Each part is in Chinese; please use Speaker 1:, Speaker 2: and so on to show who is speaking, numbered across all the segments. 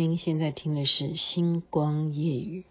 Speaker 1: 您现在听的是《星光夜语》。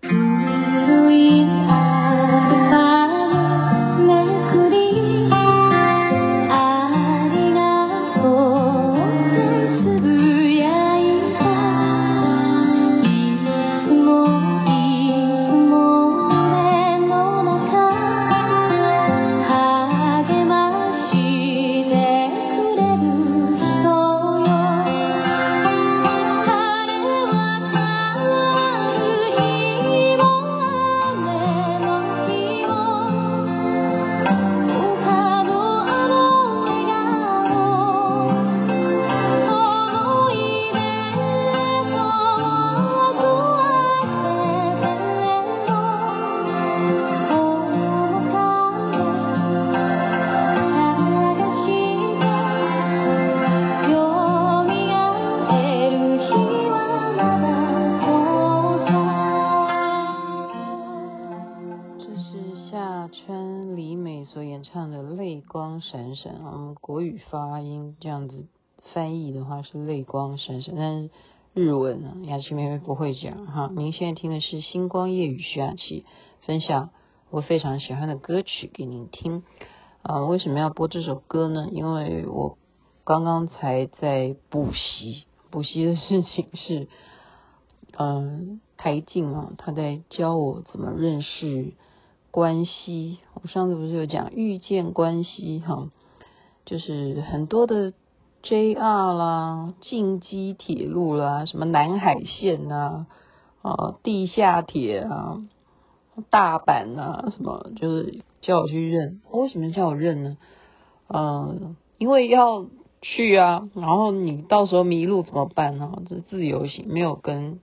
Speaker 1: 闪闪啊，我们国语发音这样子翻译的话是泪光闪闪，但是日文呢，雅琪妹妹不会讲哈。您现在听的是《星光夜雨》，徐雅琪分享我非常喜欢的歌曲给您听啊。为什么要播这首歌呢？因为我刚刚才在补习，补习的事情是，嗯，台静啊，他在教我怎么认识。关系，我上次不是有讲遇见关系哈，就是很多的 JR 啦、近畿铁路啦、什么南海线呐、啊、地下铁啊、大阪啊，什么就是叫我去认。为什么叫我认呢？嗯，因为要去啊，然后你到时候迷路怎么办呢？这自由行没有跟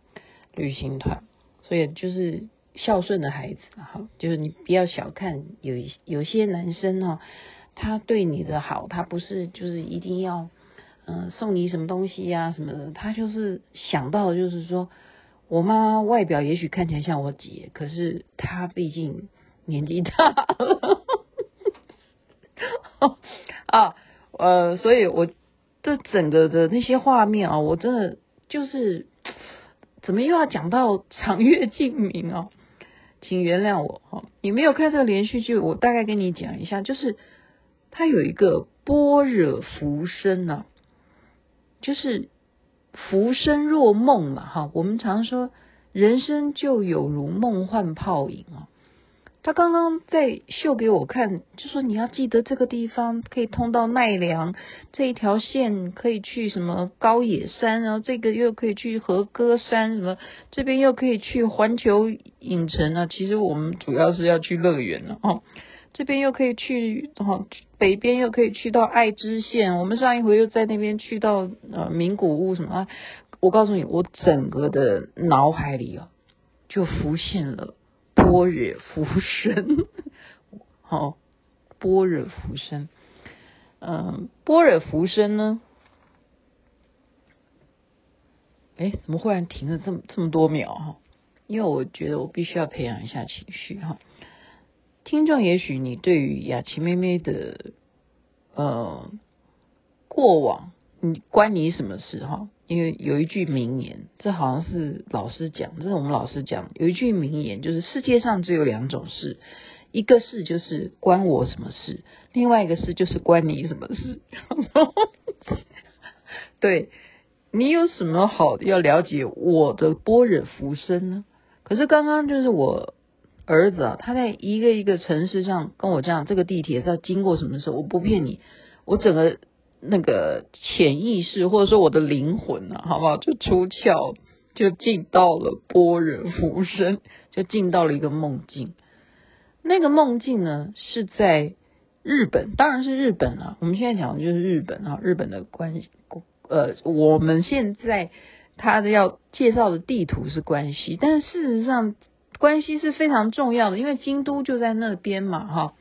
Speaker 1: 旅行团，所以就是。孝顺的孩子哈，就是你不要小看有有些男生哈，他对你的好，他不是就是一定要嗯送你什么东西呀什么的，他就是想到就是说，我妈外表也许看起来像我姐，可是她毕竟年纪大了 啊，呃，所以我这整个的那些画面啊，我真的就是怎么又要讲到长月烬明啊？请原谅我哈，你没有看这个连续剧，我大概跟你讲一下，就是它有一个般若浮生啊，就是浮生若梦嘛哈，我们常说人生就有如梦幻泡影啊。他刚刚在秀给我看，就说你要记得这个地方可以通到奈良，这一条线可以去什么高野山，然后这个又可以去和歌山，什么这边又可以去环球影城啊。其实我们主要是要去乐园了哦。这边又可以去哦，北边又可以去到爱知县。我们上一回又在那边去到呃名古屋什么啊。我告诉你，我整个的脑海里啊就浮现了。般若浮生，好，般若浮生，嗯，般若浮生呢？哎，怎么忽然停了这么这么多秒哈？因为我觉得我必须要培养一下情绪哈。听众，也许你对于雅琪妹妹的呃过往，你关你什么事哈？因为有一句名言，这好像是老师讲，这是我们老师讲。有一句名言，就是世界上只有两种事，一个事就是关我什么事，另外一个事就是关你什么事。对，你有什么好要了解我的般若浮生呢？可是刚刚就是我儿子啊，他在一个一个城市上跟我讲，这个地铁是要经过什么时候？我不骗你，我整个。那个潜意识，或者说我的灵魂啊，好不好？就出窍，就进到了波人浮生，就进到了一个梦境。那个梦境呢，是在日本，当然是日本啊。我们现在讲的就是日本啊，日本的关系。呃，我们现在他的要介绍的地图是关西，但是事实上关系是非常重要的，因为京都就在那边嘛，哈，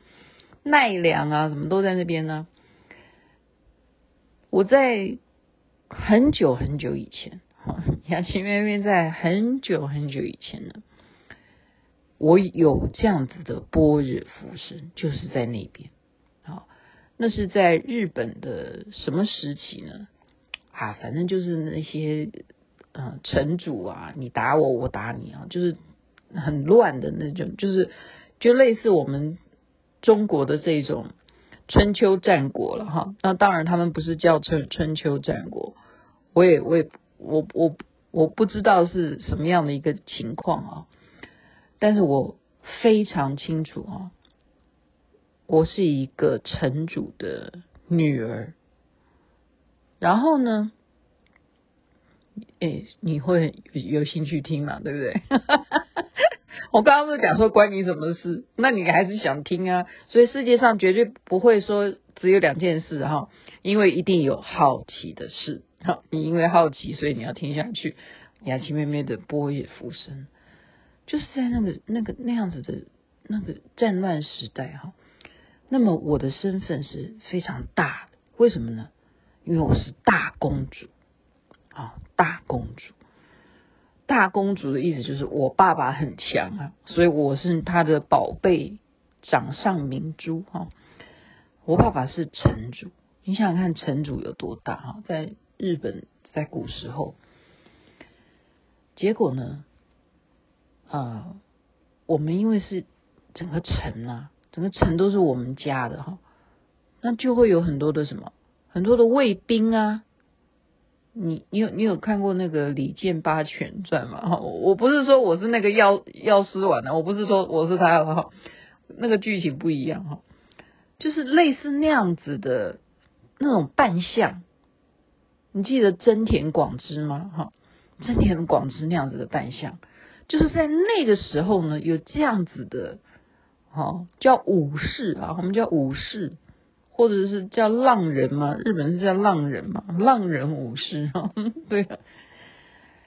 Speaker 1: 奈良啊，什么都在那边呢。我在很久很久以前，哈，雅琪妹妹在很久很久以前呢，我有这样子的波若浮生，就是在那边，好，那是在日本的什么时期呢？啊，反正就是那些嗯城主啊，你打我，我打你啊，就是很乱的那种，就是就类似我们中国的这种春秋战国了哈。那当然他们不是叫春春秋战国，我也我也我我我不知道是什么样的一个情况啊，但是我非常清楚啊，我是一个城主的女儿。然后呢，诶，你会有兴趣听嘛？对不对？我刚刚不是讲说关你什么事？那你还是想听啊？所以世界上绝对不会说只有两件事哈，因为一定有好奇的事。好，你因为好奇，所以你要听下去。雅琪妹妹的波野浮生，就是在那个那个那样子的那个战乱时代哈。那么我的身份是非常大的，为什么呢？因为我是大公主，啊，大公主，大公主的意思就是我爸爸很强啊，所以我是他的宝贝掌上明珠哈。我爸爸是城主，你想想看城主有多大哈？在日本，在古时候，结果呢，啊，我们因为是整个城啊，整个城都是我们家的哈，那就会有很多的什么？很多的卫兵啊，你你有你有看过那个《李健八犬传》吗？哈我不是说我是那个药药师丸的，我不是说我是他哈，那个剧情不一样哈，就是类似那样子的那种扮相。你记得真田广之吗？哈，真田广之那样子的扮相，就是在那个时候呢，有这样子的，哈，叫武士啊，我们叫武士。或者是叫浪人嘛？日本是叫浪人嘛？浪人武士哈，对啊。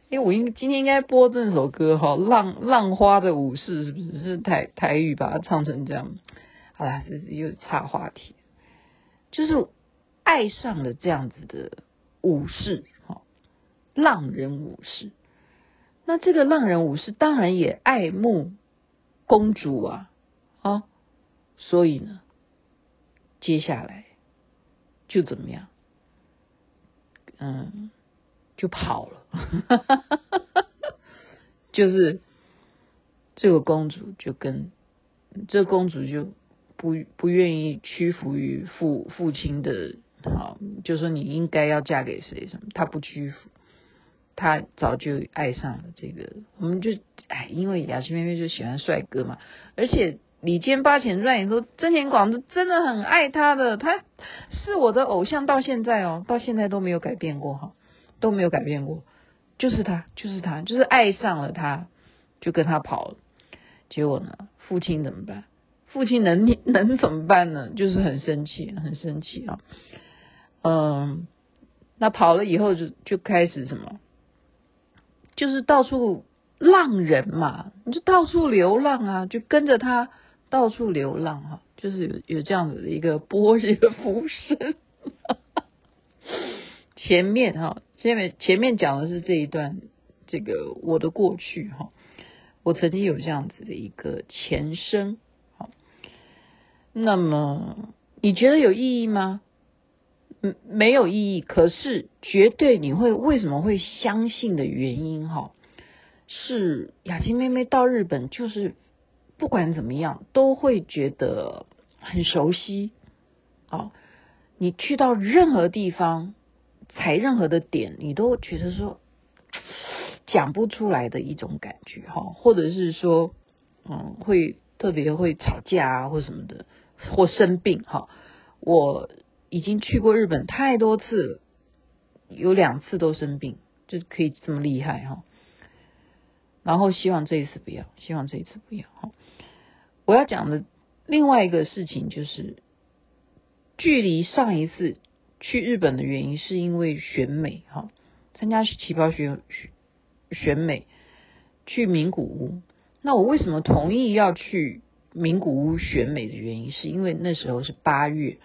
Speaker 1: 因为我应今天应该播这首歌哈，浪浪花的武士是不是？是台台语把它唱成这样。好啦，这是又岔话题，就是爱上了这样子的武士哈，浪人武士。那这个浪人武士当然也爱慕公主啊，啊，所以呢。接下来就怎么样？嗯，就跑了。就是这个公主就跟这公主就不不愿意屈服于父父亲的，好，就说你应该要嫁给谁什么，她不屈服，她早就爱上了这个。我们就哎，因为雅琪妹妹就喜欢帅哥嘛，而且。李健八千传里说，真田广之真的很爱他的，他是我的偶像，到现在哦，到现在都没有改变过哈，都没有改变过，就是他，就是他，就是爱上了他，就跟他跑了。结果呢，父亲怎么办？父亲能能怎么办呢？就是很生气，很生气啊。嗯，那跑了以后就就开始什么？就是到处浪人嘛，你就到处流浪啊，就跟着他。到处流浪哈，就是有有这样子的一个波野浮生。前面哈，前面前面讲的是这一段，这个我的过去哈，我曾经有这样子的一个前生。好，那么你觉得有意义吗？嗯，没有意义。可是绝对你会为什么会相信的原因哈，是雅琪妹妹到日本就是。不管怎么样，都会觉得很熟悉。哦，你去到任何地方，踩任何的点，你都觉得说讲不出来的一种感觉，哈，或者是说，嗯，会特别会吵架啊，或什么的，或生病，哈。我已经去过日本太多次了，有两次都生病，就可以这么厉害，哈。然后希望这一次不要，希望这一次不要，哈。我要讲的另外一个事情就是，距离上一次去日本的原因是因为选美哈，参加旗袍选选美，去名古屋。那我为什么同意要去名古屋选美的原因，是因为那时候是八月。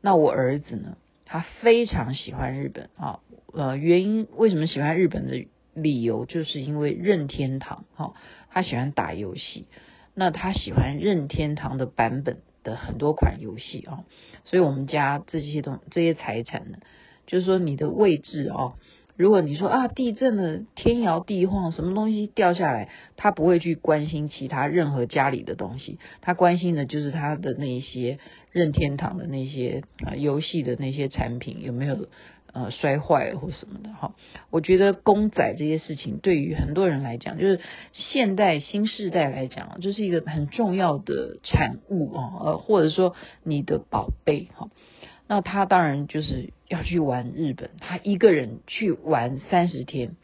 Speaker 1: 那我儿子呢，他非常喜欢日本啊，呃，原因为什么喜欢日本的理由，就是因为任天堂哈，他喜欢打游戏。那他喜欢任天堂的版本的很多款游戏啊，所以我们家这些东这些财产呢，就是说你的位置啊，如果你说啊地震了，天摇地晃，什么东西掉下来，他不会去关心其他任何家里的东西，他关心的就是他的那些任天堂的那些啊游戏的那些产品有没有呃摔坏了或什么的哈。我觉得公仔这些事情对于很多人来讲，就是现代新世代来讲，就是一个很重要的产物啊，呃或者说你的宝贝哈。那他当然就是要去玩日本，他一个人去玩三十天。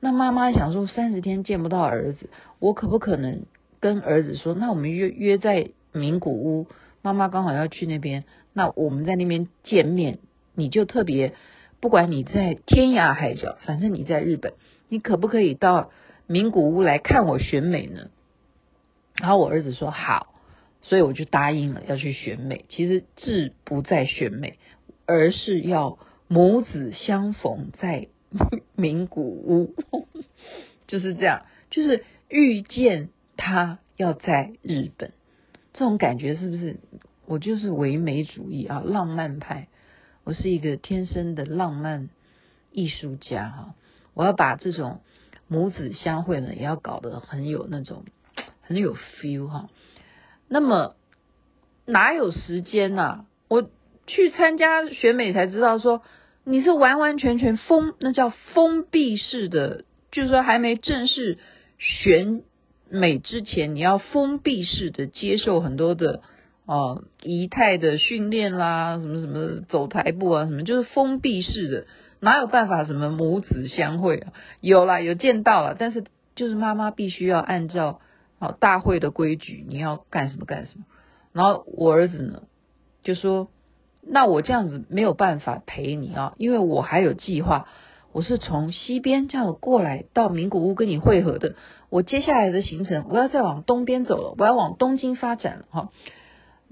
Speaker 1: 那妈妈想说，三十天见不到儿子，我可不可能跟儿子说，那我们约约在名古屋，妈妈刚好要去那边，那我们在那边见面，你就特别，不管你在天涯海角，反正你在日本，你可不可以到名古屋来看我选美呢？然后我儿子说好。所以我就答应了要去选美。其实志不在选美，而是要母子相逢在 名古屋，就是这样。就是遇见他要在日本，这种感觉是不是？我就是唯美主义啊，浪漫派。我是一个天生的浪漫艺术家哈。我要把这种母子相会呢，也要搞得很有那种很有 feel 哈。那么哪有时间呐、啊？我去参加选美才知道，说你是完完全全封，那叫封闭式的，就是说还没正式选美之前，你要封闭式的接受很多的哦仪态的训练啦，什么什么走台步啊，什么就是封闭式的，哪有办法什么母子相会啊？有啦，有见到了，但是就是妈妈必须要按照。好，大会的规矩，你要干什么干什么。然后我儿子呢，就说：“那我这样子没有办法陪你啊，因为我还有计划。我是从西边这样过来到名古屋跟你会合的。我接下来的行程，我要再往东边走了，我要往东京发展了哈。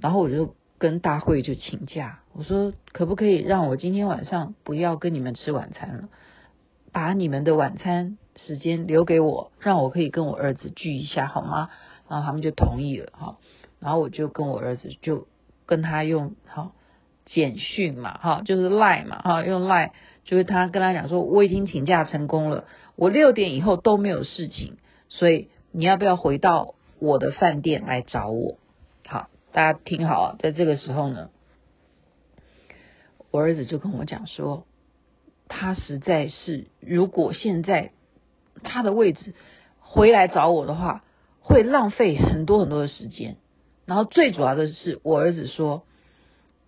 Speaker 1: 然后我就跟大会就请假，我说可不可以让我今天晚上不要跟你们吃晚餐了，把你们的晚餐。”时间留给我，让我可以跟我儿子聚一下，好吗？然后他们就同意了，哈。然后我就跟我儿子就跟他用哈简讯嘛，哈，就是 Line 嘛，哈，用 Line，就是他跟他讲说，我已经请假成功了，我六点以后都没有事情，所以你要不要回到我的饭店来找我？大家听好啊，在这个时候呢，我儿子就跟我讲说，他实在是如果现在。他的位置回来找我的话，会浪费很多很多的时间。然后最主要的是，我儿子说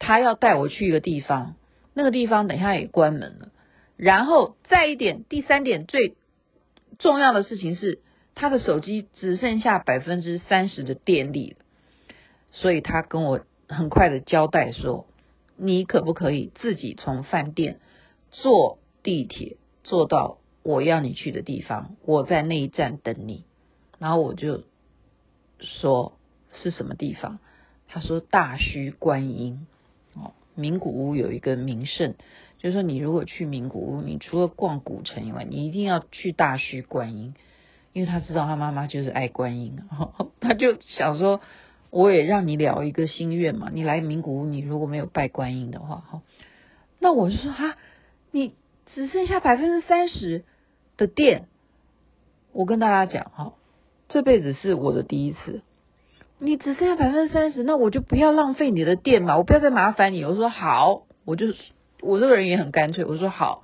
Speaker 1: 他要带我去一个地方，那个地方等一下也关门了。然后再一点，第三点最重要的事情是，他的手机只剩下百分之三十的电力了。所以他跟我很快的交代说：“你可不可以自己从饭店坐地铁坐到？”我要你去的地方，我在那一站等你。然后我就说是什么地方？他说大须观音哦，名古屋有一个名胜，就是说你如果去名古屋，你除了逛古城以外，你一定要去大须观音，因为他知道他妈妈就是爱观音，他就想说我也让你了一个心愿嘛。你来名古屋，你如果没有拜观音的话，哈，那我就说哈，你。只剩下百分之三十的电，我跟大家讲哈，这辈子是我的第一次。你只剩下百分之三十，那我就不要浪费你的电嘛，我不要再麻烦你。我说好，我就我这个人也很干脆。我说好，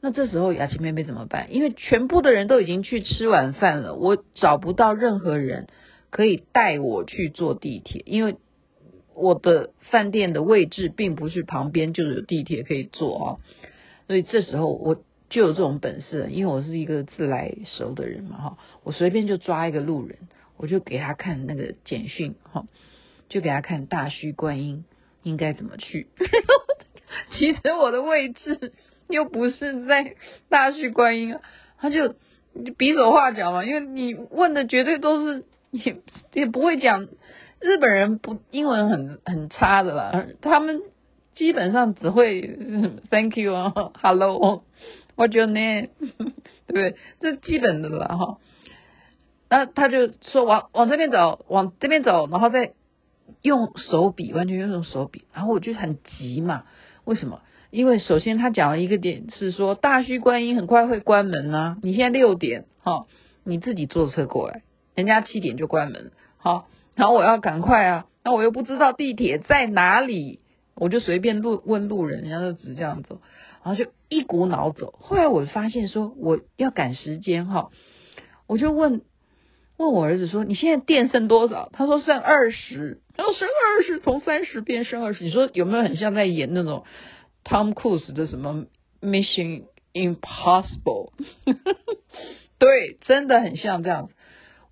Speaker 1: 那这时候雅琪妹妹怎么办？因为全部的人都已经去吃晚饭了，我找不到任何人可以带我去坐地铁，因为我的饭店的位置并不是旁边就有地铁可以坐啊。所以这时候我就有这种本事，因为我是一个自来熟的人嘛，哈，我随便就抓一个路人，我就给他看那个简讯，哈，就给他看大须观音应该怎么去。其实我的位置又不是在大须观音啊，他就比手画脚嘛，因为你问的绝对都是也也不会讲，日本人不英文很很差的啦，他们。基本上只会 Thank you 啊，Hello，What's your name？对不对？这基本的啦哈。那他就说往往这边走，往这边走，然后再用手比，完全用手比。然后我就很急嘛，为什么？因为首先他讲了一个点是说大须观音很快会关门啊，你现在六点哈，你自己坐车过来，人家七点就关门，好，然后我要赶快啊，那我又不知道地铁在哪里，我就随便路问路人，人家就只这样走，然后就一股脑走。后来我发现说我要赶时间哈，我就问问我儿子说，你现在电剩多少？他说剩二十，他说剩二十，从三十变剩二十，你说有没有很像在演那种？Tom Cruise 的什么 Mission Impossible，对，真的很像这样子。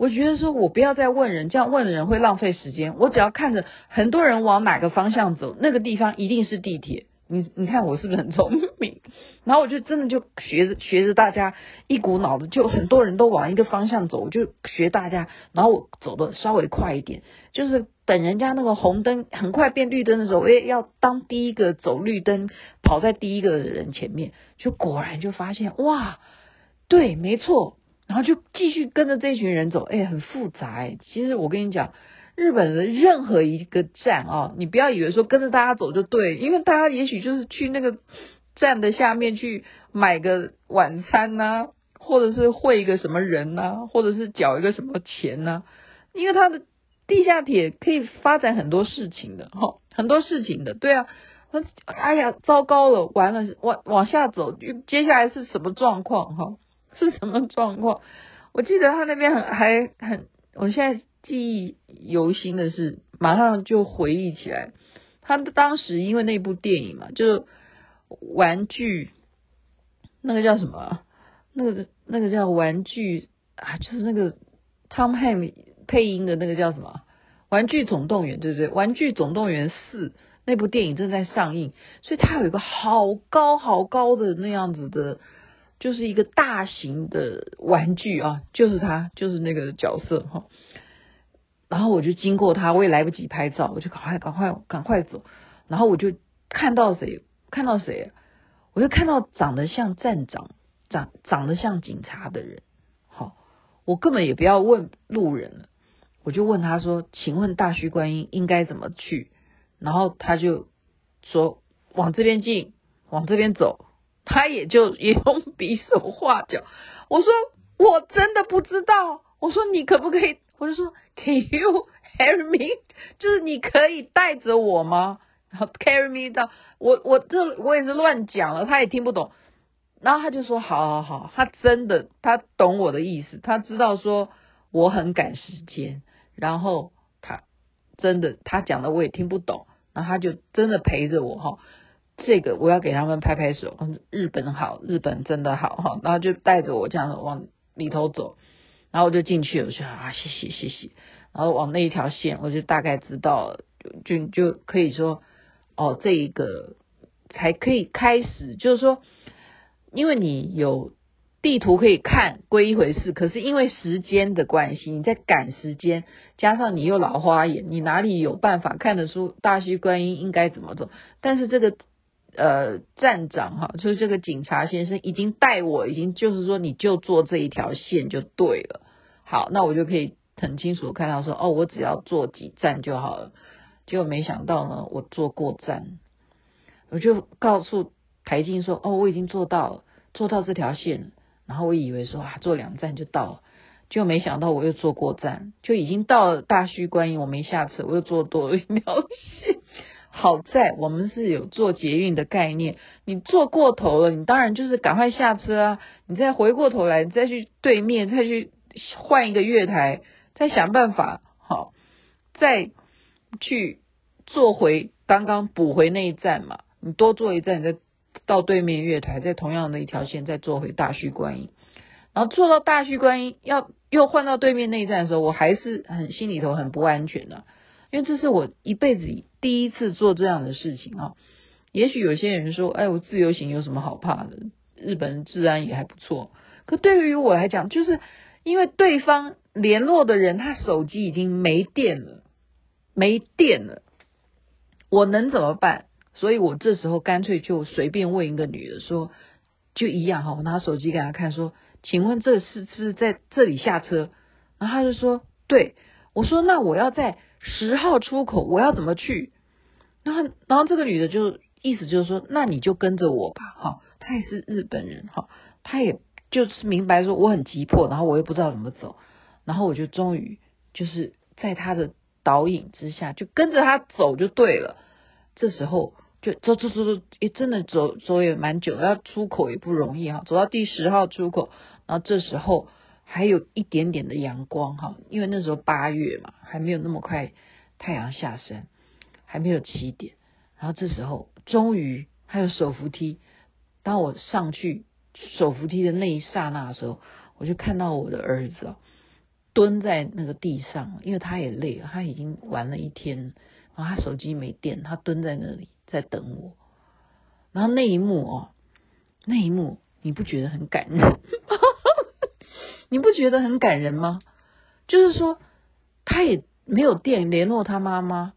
Speaker 1: 我觉得说我不要再问人，这样问的人会浪费时间。我只要看着很多人往哪个方向走，那个地方一定是地铁。你你看我是不是很聪明？然后我就真的就学着学着大家，一股脑的就很多人都往一个方向走，我就学大家，然后我走的稍微快一点，就是等人家那个红灯很快变绿灯的时候，我也要当第一个走绿灯，跑在第一个人前面，就果然就发现哇，对，没错，然后就继续跟着这群人走，哎，很复杂哎，其实我跟你讲。日本的任何一个站啊，你不要以为说跟着大家走就对，因为大家也许就是去那个站的下面去买个晚餐呐、或者是会一个什么人呐、或者是缴一个什么钱呐、因为它的地下铁可以发展很多事情的哈，很多事情的，对啊，那哎呀，糟糕了，完了，往往下走，接下来是什么状况哈？是什么状况？我记得他那边很还很，我现在。记忆犹新的是，马上就回忆起来，他当时因为那部电影嘛，就是玩具，那个叫什么？那个那个叫玩具啊，就是那个 Tom h a n 配音的那个叫什么？玩具总动员，对不对？玩具总动员四那部电影正在上映，所以他有一个好高好高的那样子的，就是一个大型的玩具啊，就是他，就是那个角色哈。然后我就经过他，我也来不及拍照，我就赶快赶快赶快走。然后我就看到谁？看到谁？我就看到长得像站长、长长得像警察的人。好，我根本也不要问路人了，我就问他说：“请问大须观音应该怎么去？”然后他就说：“往这边进，往这边走。”他也就也用比手画脚。我说：“我真的不知道。”我说：“你可不可以？”我就说，Can you carry me？就是你可以带着我吗？然后 carry me 到我我这我也是乱讲了，他也听不懂。然后他就说，好好好，他真的他懂我的意思，他知道说我很赶时间。然后他真的他讲的我也听不懂，然后他就真的陪着我哈。这个我要给他们拍拍手，日本好，日本真的好哈。然后就带着我这样往里头走。然后我就进去，我说啊，谢谢谢谢。然后往那一条线，我就大概知道，就就可以说，哦，这一个才可以开始。就是说，因为你有地图可以看归一回事，可是因为时间的关系，你在赶时间，加上你又老花眼，你哪里有办法看得出大须观音应该怎么走？但是这个呃站长哈，就是这个警察先生已经带我，已经就是说你就坐这一条线就对了。好，那我就可以很清楚看到说，哦，我只要坐几站就好了。结果没想到呢，我坐过站，我就告诉台静说，哦，我已经坐到了，坐到这条线。然后我以为说啊，坐两站就到了，结果没想到我又坐过站，就已经到了大须观音，我没下车，我又坐多了一条线。好在我们是有坐捷运的概念，你坐过头了，你当然就是赶快下车啊，你再回过头来，你再去对面，再去。换一个月台，再想办法，好，再去坐回刚刚补回那一站嘛。你多坐一站，你再到对面月台，在同样的一条线再坐回大须观音。然后坐到大须观音，要又换到对面那一站的时候，我还是很心里头很不安全的，因为这是我一辈子第一次做这样的事情啊。也许有些人说，哎，我自由行有什么好怕的？日本治安也还不错。可对于我来讲，就是。因为对方联络的人，他手机已经没电了，没电了，我能怎么办？所以我这时候干脆就随便问一个女的说，就一样哈，我拿手机给她看说，请问这是是不是在这里下车？然后她就说对，我说那我要在十号出口，我要怎么去？然后然后这个女的就意思就是说，那你就跟着我吧，哈，她也是日本人，哈，她也就是明白说我很急迫，然后我又不知道怎么走，然后我就终于就是在他的导引之下，就跟着他走就对了。这时候就走走走走，也，真的走走也蛮久，要出口也不容易哈，走到第十号出口，然后这时候还有一点点的阳光哈，因为那时候八月嘛，还没有那么快太阳下山，还没有七点。然后这时候，终于还有手扶梯。当我上去手扶梯的那一刹那的时候，我就看到我的儿子哦蹲在那个地上，因为他也累了，他已经玩了一天，然后他手机没电，他蹲在那里在等我。然后那一幕哦，那一幕你不觉得很感人？你不觉得很感人吗？就是说，他也没有电联络他妈妈。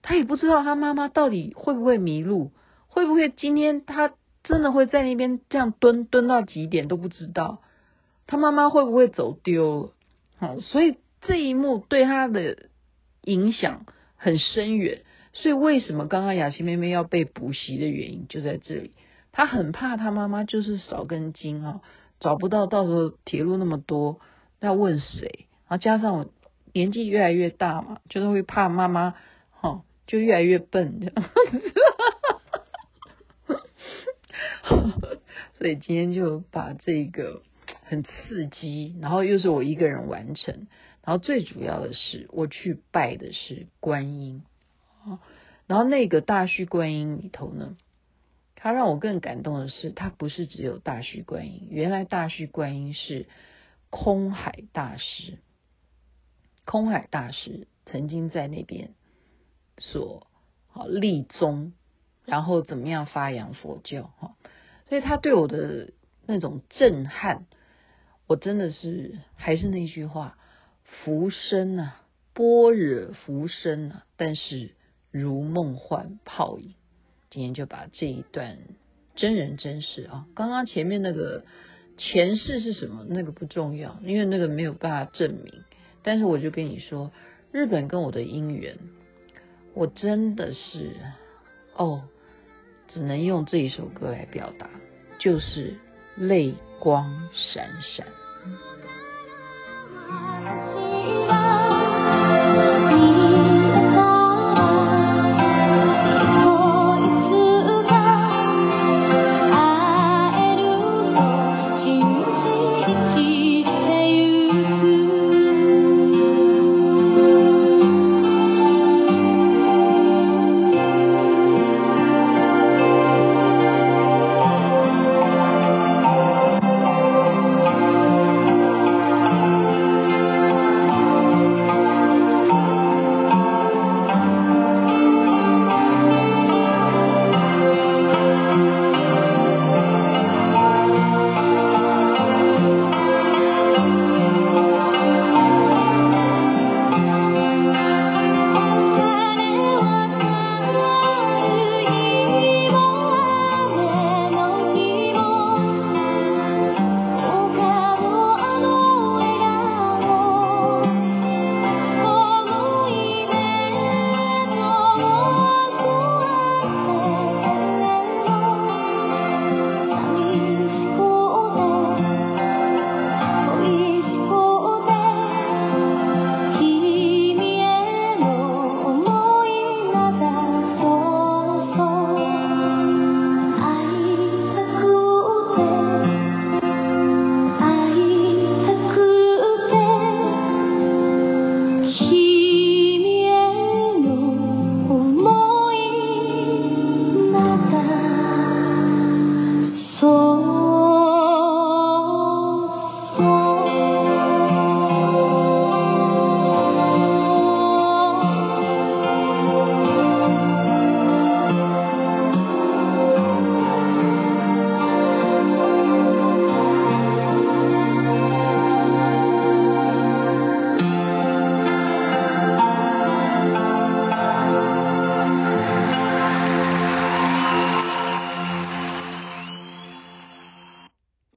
Speaker 1: 他也不知道他妈妈到底会不会迷路，会不会今天他真的会在那边这样蹲蹲到几点都不知道，他妈妈会不会走丢了？好，所以这一幕对他的影响很深远。所以为什么刚刚雅琪妹妹要被补习的原因就在这里，他很怕他妈妈就是少根筋啊，找不到，到时候铁路那么多，要问谁？然后加上我年纪越来越大嘛，就是会怕妈妈，哈。就越来越笨，这样 所以今天就把这个很刺激，然后又是我一个人完成，然后最主要的是我去拜的是观音，然后那个大须观音里头呢，他让我更感动的是，他不是只有大须观音，原来大须观音是空海大师，空海大师曾经在那边。所好立宗，然后怎么样发扬佛教哈？所以他对我的那种震撼，我真的是还是那句话，浮生啊，般若浮生啊，但是如梦幻泡影。今天就把这一段真人真事啊，刚刚前面那个前世是什么，那个不重要，因为那个没有办法证明。但是我就跟你说，日本跟我的姻缘。我真的是哦，只能用这一首歌来表达，就是泪光闪闪。